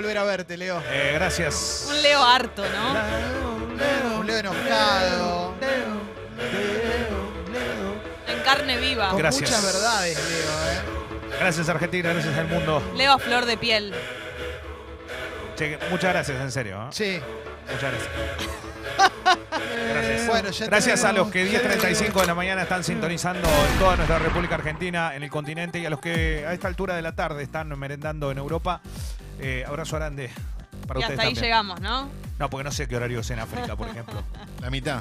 volver a verte, Leo. Eh, gracias. Un Leo harto, ¿no? Un Leo enojado. En carne viva. Con Gracias. muchas verdades, Leo, ¿eh? Gracias Argentina, gracias al mundo. Leo a flor de piel. Che, muchas gracias, en serio. ¿eh? Sí. Muchas gracias. Gracias. Bueno, ya Gracias a los que tenemos- 10.35 de la mañana están sintonizando en toda nuestra República Argentina, en el continente, y a los que a esta altura de la tarde están merendando en Europa. Eh, abrazo grande para Y ustedes hasta ahí también. llegamos, ¿no? No, porque no sé qué horario es en África, por ejemplo. La mitad.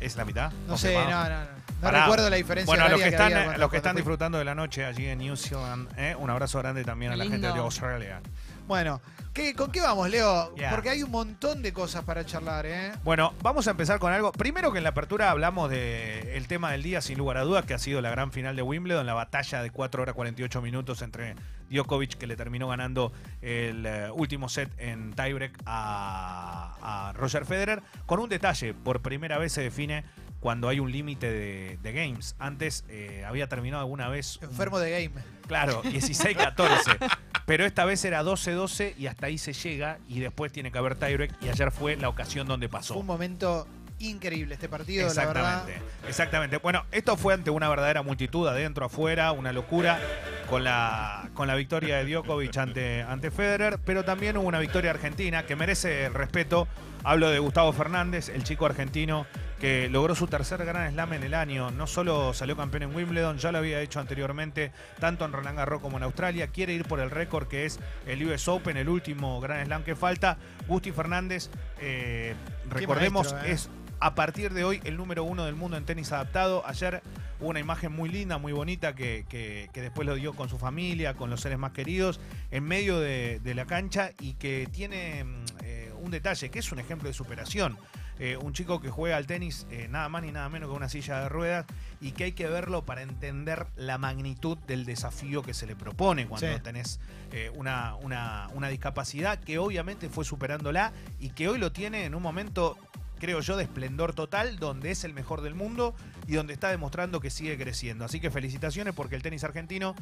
¿Es la mitad? No sé, Confirmado. no, no, no. No Pará. recuerdo la diferencia Bueno, a los horaria que están, cuando- los que están disfrutando de la noche allí en New Zealand, ¿eh? un abrazo grande también a la gente de. Australia. Bueno, ¿qué, ¿con qué vamos, Leo? Porque hay un montón de cosas para charlar, ¿eh? Bueno, vamos a empezar con algo. Primero que en la apertura hablamos del tema del día, sin lugar a dudas, que ha sido la gran final de Wimbledon, la batalla de 4 horas 48 minutos entre Djokovic, que le terminó ganando el eh, último set en tiebreak a, a Roger Federer, con un detalle, por primera vez se define cuando hay un límite de, de games. Antes eh, había terminado alguna vez... un- Enfermo de game. Claro, 16-14. Pero esta vez era 12-12 y hasta ahí se llega y después tiene que haber tiebreak y ayer fue la ocasión donde pasó. Fue un momento increíble este partido, la verdad. Exactamente, exactamente. Bueno, esto fue ante una verdadera multitud, adentro, afuera, una locura, con la, con la victoria de Djokovic ante, ante Federer, pero también hubo una victoria argentina que merece el respeto. Hablo de Gustavo Fernández, el chico argentino que logró su tercer Gran Slam en el año. No solo salió campeón en Wimbledon, ya lo había hecho anteriormente, tanto en Roland Garros como en Australia. Quiere ir por el récord que es el US Open, el último Gran Slam que falta. Gusti Fernández, eh, recordemos, maestro, ¿eh? es a partir de hoy el número uno del mundo en tenis adaptado. Ayer hubo una imagen muy linda, muy bonita, que, que- que después lo dio con su familia, con los seres más queridos, en medio de, de la cancha y que tiene mm, eh, un detalle, que es un ejemplo de superación. Eh, un chico que juega al tenis eh, nada más ni nada menos que una silla de ruedas y que hay que verlo para entender la magnitud del desafío que se le propone cuando Sí. tenés eh, una, una- una discapacidad que obviamente fue superándola y que hoy lo tiene en un momento creo yo, de esplendor total, donde es el mejor del mundo y donde está demostrando que sigue creciendo. Así que felicitaciones porque el tenis argentino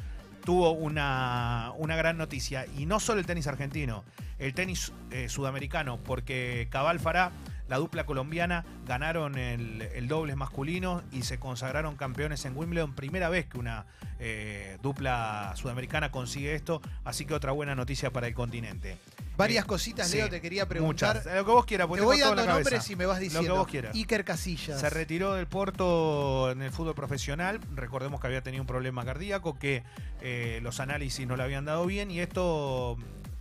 tuvo una, una gran noticia. Y no solo el tenis argentino, el tenis eh, sudamericano, porque Cabal Fará, la dupla colombiana, ganaron el, el dobles masculino y se consagraron campeones en Wimbledon. Primera vez que una eh, dupla sudamericana consigue esto, así que otra buena noticia para el continente. Varias Eh, cositas, sí, Leo, te quería preguntar. Muchas. Lo que vos quieras, porque Te voy dando nombres y me vas diciendo. Lo que vos quieras. Iker Casillas. Se retiró del Porto en el fútbol profesional. Recordemos que había tenido un problema cardíaco, que eh, los análisis no le habían dado bien y esto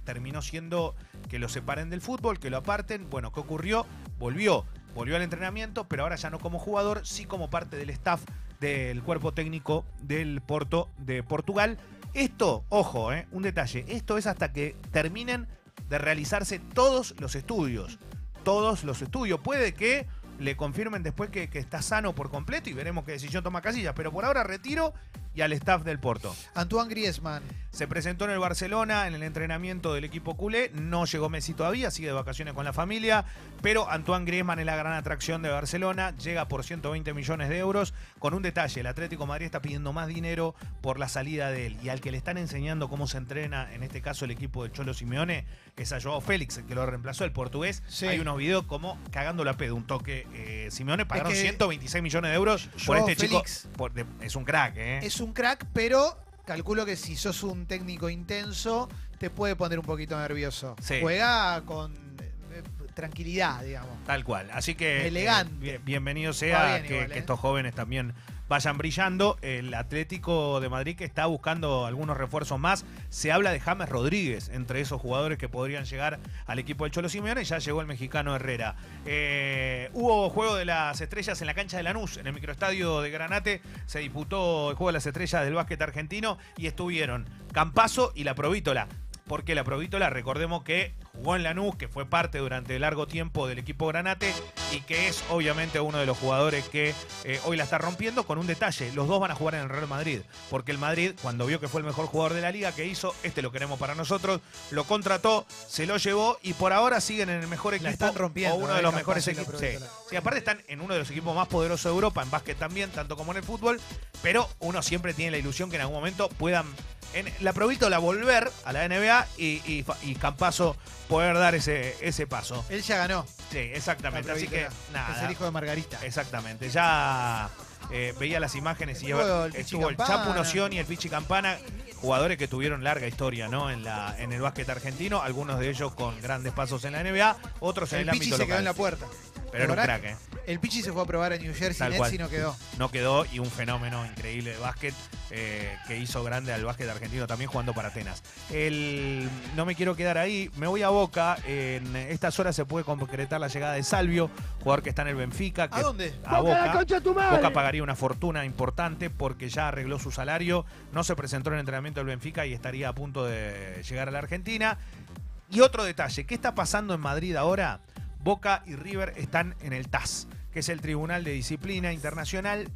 terminó siendo que lo separen del fútbol, que lo aparten. Bueno, ¿qué ocurrió? Volvió, volvió al entrenamiento, pero ahora ya no como jugador, sí como parte del staff del cuerpo técnico del Porto de Portugal. Esto, ojo, eh, un detalle, esto es hasta que terminen de realizarse todos los estudios. Todos los estudios. Puede que le confirmen después que, que está sano por completo y veremos qué decisión toma Casillas. Pero por ahora retiro y al staff del Porto. Antoine Griezmann. Se presentó en el Barcelona en el entrenamiento del equipo culé. No llegó Messi todavía, sigue de vacaciones con la familia. Pero Antoine Griezmann es la gran atracción de Barcelona. Llega por 120 millones de euros. Con un detalle: el Atlético de Madrid está pidiendo más dinero por la salida de él. Y al que le están enseñando cómo se entrena, en este caso el equipo de Cholo Simeone, es a Joao Félix, el que lo reemplazó, el portugués. Sí. Hay unos videos como cagando la pedo, un toque. Eh, Simeone pagaron que 126 millones de euros por este Félix chico. por- de- es un crack, ¿eh? Es un crack, pero calculo que si sos un técnico intenso, te puede poner un poquito nervioso. Sí. Juega con eh, tranquilidad, digamos. Tal cual. Así que. Elegante. eh, bien- bienvenido Va sea bien que, igual, que ¿eh? estos jóvenes también vayan brillando. El Atlético de Madrid que está buscando algunos refuerzos más. Se habla de James Rodríguez, entre esos jugadores que podrían llegar al equipo del Cholo Simeone. Ya llegó el mexicano Herrera. Eh, hubo juego de las estrellas en la cancha de Lanús, en el microestadio de Granate. Se disputó el juego de las estrellas del básquet argentino y estuvieron Campazo y la Provítola. Porque la Provítola, recordemos que jugó en Lanús, que fue parte durante largo tiempo del equipo Granate y que es obviamente uno de los jugadores que eh, hoy la está rompiendo con un detalle. Los dos van a jugar en el Real Madrid, porque el Madrid, cuando vio que fue el mejor jugador de la liga, que hizo, este lo queremos para nosotros, lo contrató, se lo llevó y por ahora siguen en el mejor equipo La están rompiendo, o uno eh, de los capaz mejores equipos. Sí. Sí, aparte están en uno de los equipos más poderosos de Europa, en básquet también, tanto como en el fútbol, pero uno siempre tiene la ilusión que en algún momento puedan en la provítola volver a la NBA y, y, y Campazo poder dar ese, ese paso. Él ya ganó. Sí, exactamente. Así que nada. Es el hijo de Margarita. Exactamente. Ya eh, veía las imágenes y Estuvo el estuvo el. Chapu Noción y el Pichi Campana, jugadores que tuvieron larga historia ¿no? en, la, en el básquet argentino, algunos de ellos con grandes pasos en la NBA, otros en El Pichi ámbito se local. quedó en la puerta. Pero era un crack, ¿eh? El Pichi se fue a probar a New Jersey Tal Nets cual. y no quedó. no quedó y un fenómeno increíble de básquet eh, que hizo grande al básquet argentino también jugando para Atenas. El, no me quiero quedar ahí, me voy a Boca. En estas horas se puede concretar la llegada de Salvio, jugador que está en el Benfica. Que ¿A dónde? A Boca. Boca pagaría una fortuna importante porque ya arregló su salario, no se presentó en el entrenamiento del Benfica y estaría a punto de llegar a la Argentina. Y otro detalle, ¿qué está pasando en Madrid ahora? Boca y River están en el TAS, que es el Tribunal de Disciplina Internacional.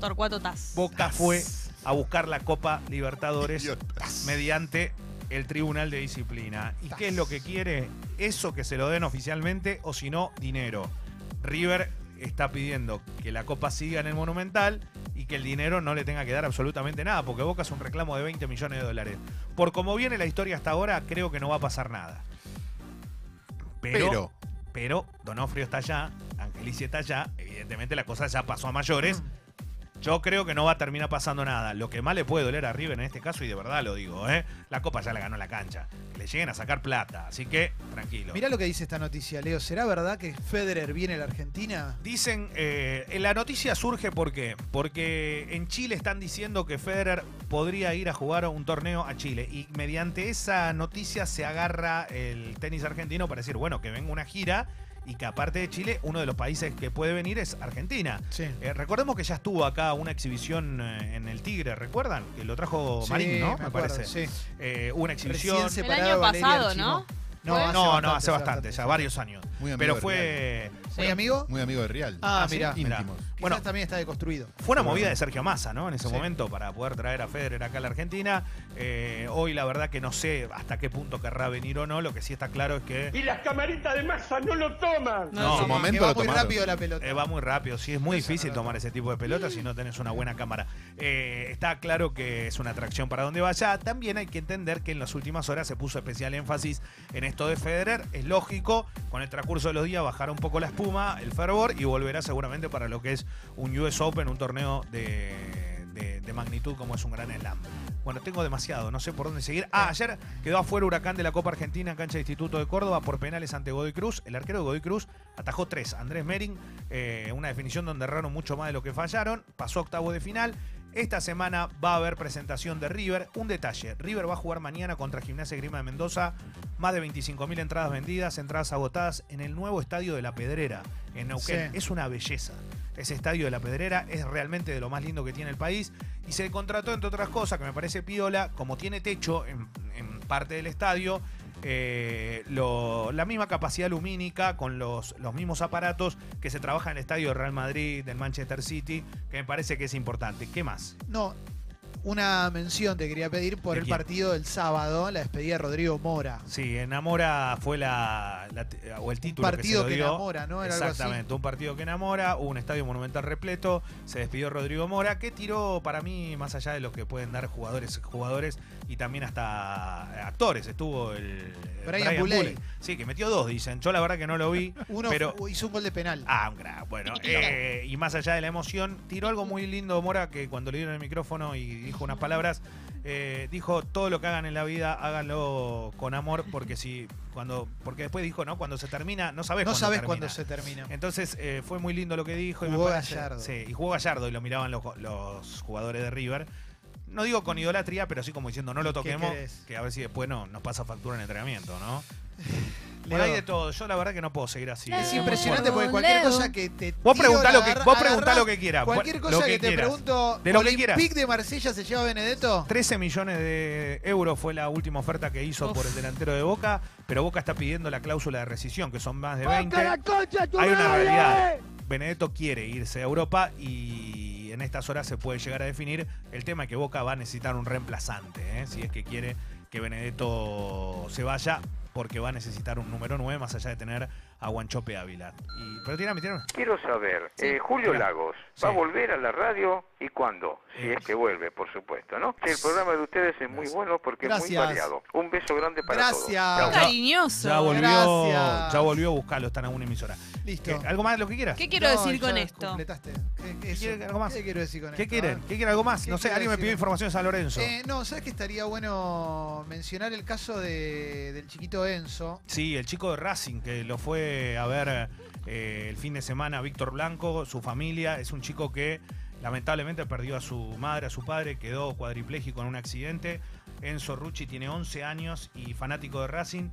Torcuato Taz. Boca fue a buscar la Copa Libertadores mediante el Tribunal de Disciplina. ¿Y qué es lo que quiere? Eso que se lo den oficialmente o si no, dinero. River está pidiendo que la Copa siga en el Monumental y que el dinero no le tenga que dar absolutamente nada, porque Boca es un reclamo de 20 millones de dólares. Por como viene la historia hasta ahora, creo que no va a pasar nada. Pero, Pero, pero Donofrio está allá, Angelici está allá, evidentemente la cosa ya pasó a mayores. Yo creo que no va a terminar pasando nada. Lo que más le puede doler a River en este caso, y de verdad lo digo, ¿eh? la Copa ya la ganó la cancha. Que le lleguen a sacar plata. Así que, tranquilo. Mirá lo que dice esta noticia, Leo. ¿Será verdad que Federer viene a la Argentina? Dicen, eh, la noticia surge ¿por qué? porque en Chile están diciendo que Federer podría ir a jugar un torneo a Chile y mediante esa noticia se agarra el tenis argentino para decir, bueno, que venga una gira y que aparte de Chile, uno de los países que puede venir es Argentina. Sí. Eh, recordemos que ya estuvo acá una exhibición eh, en el Tigre, ¿recuerdan? Que lo trajo Sí, Marín, ¿no? Me, acuerdo, parece. Sí. Eh, una exhibición. El año pasado. ¿no? No, ¿Fue? hace No, no, bastante, hace bastante, ya varios años. Muy Pero de ¿Muy amigo? muy amigo de Real. Ah, Ah, mirá. Íntimos. Quizás Bueno, también está deconstruido. Fue una movida de Sergio Massa, ¿no? En ese Sí. momento para poder traer a Federer acá a la Argentina. Eh, hoy la verdad que no sé hasta qué punto querrá venir o no. Lo que sí está claro es que Y las camaritas de masa no lo toman. No, en su momento va lo muy tomaron. rápido la pelota. eh, va muy rápido. Sí, es muy Eso difícil no tomar ese tipo de pelotas si no tenés una buena cámara. Eh, está claro que es una atracción para donde vaya. También hay que entender que en las últimas horas se puso especial énfasis en esto de Federer. Es lógico, con el transcurso de los días bajará un poco la el fervor y volverá seguramente para lo que es un US Open, un torneo de, de- magnitud como es un gran slam. Bueno, tengo demasiado, no sé por dónde seguir. Ah, ayer quedó afuera Huracán de la Copa Argentina en cancha de Instituto de Córdoba por penales ante Godoy Cruz. El arquero de Godoy Cruz atajó tres. Andrés Mering, eh, una definición donde erraron mucho más de lo que fallaron. Pasó octavo de final. Esta semana va a haber presentación de River. Un detalle, River va a jugar mañana contra Gimnasia y Grima de Mendoza. Más de 25.000 entradas vendidas, entradas agotadas en el nuevo estadio de La Pedrera, en Neuquén. Sí. Es una belleza. Ese estadio de La Pedrera es realmente de lo más lindo que tiene el país. Y se contrató, entre otras cosas, que me parece piola, como tiene techo en, en parte del estadio, eh, la misma capacidad lumínica con los, los mismos aparatos que se trabaja en el estadio del Real Madrid, del Manchester City, que me parece que es importante. ¿Qué más? No, una mención te quería pedir por ¿De el quién? partido del sábado, la despedida de Rodrigo Mora. Sí, enamora fue la, la- o el título partido que, se lo dio. enamora, ¿no? Era algo así. Exactamente, un partido que enamora, un estadio monumental repleto, se despidió Rodrigo Mora, que tiró para mí más allá de lo que pueden dar jugadores, jugadores y también hasta actores. Estuvo el Brian Buley. Sí, que metió dos, dicen. Yo la verdad que no lo vi. Uno pero hizo un gol de penal. Ah, un. Bueno, eh, y más allá de la emoción, tiró algo muy lindo Mora que cuando le dieron el micrófono y dijo unas palabras, eh, dijo todo lo que hagan en la vida, háganlo con amor, porque si cuando, porque después dijo, ¿no? Cuando se termina, no sabes no cuándo sabes cuándo se termina. Entonces eh, fue muy lindo lo que dijo. y me Jugó parece- Gallardo. Sí, y jugó Gallardo y lo miraban los, los jugadores de River. No digo con idolatría, pero sí como diciendo no lo ¿Qué toquemos, que a ver si después no, nos pasa factura en entrenamiento, ¿no? Leo. ahí de todo. Yo la verdad que no puedo seguir así. Es Eh, impresionante porque cualquier Leo. cosa que te. Vos tiro, preguntá la lo que, agarra- vos preguntá lo que quieras. Cualquier Lo cosa que, te quieras. pregunto. De lo que quieras. ¿Olympique de Marsella se lleva Benedetto? 13 millones de euros fue la última oferta que hizo Uf. por el delantero de Boca, pero Boca está pidiendo la cláusula de rescisión, que son más de 20. Hay una realidad. Benedetto quiere irse a Europa y en estas horas se puede llegar a definir el tema de que Boca va a necesitar un reemplazante, ¿eh? si es que quiere que Benedetto se vaya, porque va a necesitar un número 9 más allá de tener a Guanchope Ávila. Y, pero tirame, tirame. Quiero saber, Sí. eh, Julio. Lagos, Sí. ¿va a volver a la radio y cuándo? Si Eh. es que vuelve, por supuesto, ¿no? El programa de ustedes es muy Gracias. bueno porque es muy Gracias. variado. Un beso grande para todos. Gracias. Cariñoso. Ya volvió, Gracias. ya volvió a buscarlo, está en alguna emisora. Listo. ¿Qué- ¿Algo más, lo que quieras? ¿Qué quiero No, decir con esto? Completaste. ¿Qué, algo más? ¿Qué quiero decir con ¿Qué esto? quieren? ¿Qué quieren? ¿Algo más? ¿Qué No sé, alguien me pidió información de San Lorenzo. Eh, no, ¿sabes que estaría bueno mencionar el caso de, del chiquito Enzo? Sí, el chico de Racing que lo fue a ver eh, el fin de semana Víctor Blanco, su familia, es un chico que lamentablemente perdió a su madre, a su padre, quedó cuadripléjico en un accidente. Enzo Rucci tiene 11 años y fanático de Racing.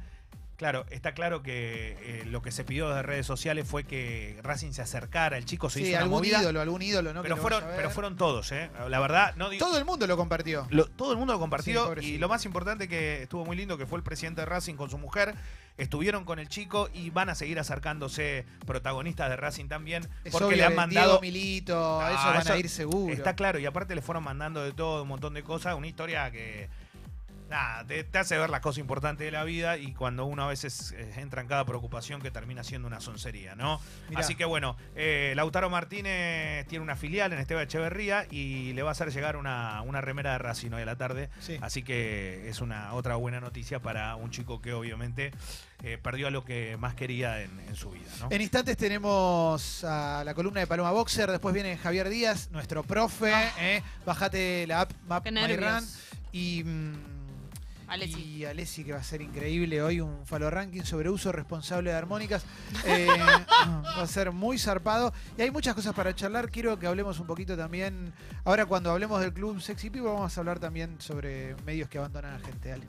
Claro, está claro que eh, lo que se pidió desde redes sociales fue que Racing se acercara, el chico se Sí, hizo una algún movida, ídolo, algún ídolo, ¿no? Pero fueron, pero fueron todos, ¿eh? La verdad, no digo, Todo el mundo lo compartió. lo- todo el mundo lo compartió Sí, y lo más importante que estuvo muy lindo que fue el presidente de Racing con su mujer. Estuvieron con el chico y van a seguir acercándose protagonistas de Racing también Es porque obvio le han mandado. Diego Milito, Ah, eso van eso a ir seguro. Está claro, y aparte le fueron mandando de todo un montón de cosas, una historia que nada, te, te hace ver las cosas importantes de la vida y cuando uno a veces eh, entra en cada preocupación que termina siendo una soncería, ¿no? Mirá. Así que bueno, eh, Lautaro Martínez tiene una filial en Esteba Echeverría y le va a hacer llegar una, una remera de Racing hoy a la tarde. Sí. Así que es una otra buena noticia para un chico que obviamente eh, perdió a lo que más quería en, en su vida, ¿no? En instantes tenemos a la columna de Paloma Boxer, después viene Javier Díaz, nuestro profe. eh. Bájate la app Map My. Run. Y, mm, Alessi. y Alessi, que va a ser increíble hoy, un falo ranking sobre uso responsable de armónicas. Eh, va a ser muy zarpado. Y hay muchas cosas para charlar. Quiero que hablemos un poquito también. Ahora, cuando hablemos del club Sexy People, vamos a hablar también sobre medios que abandonan a gente.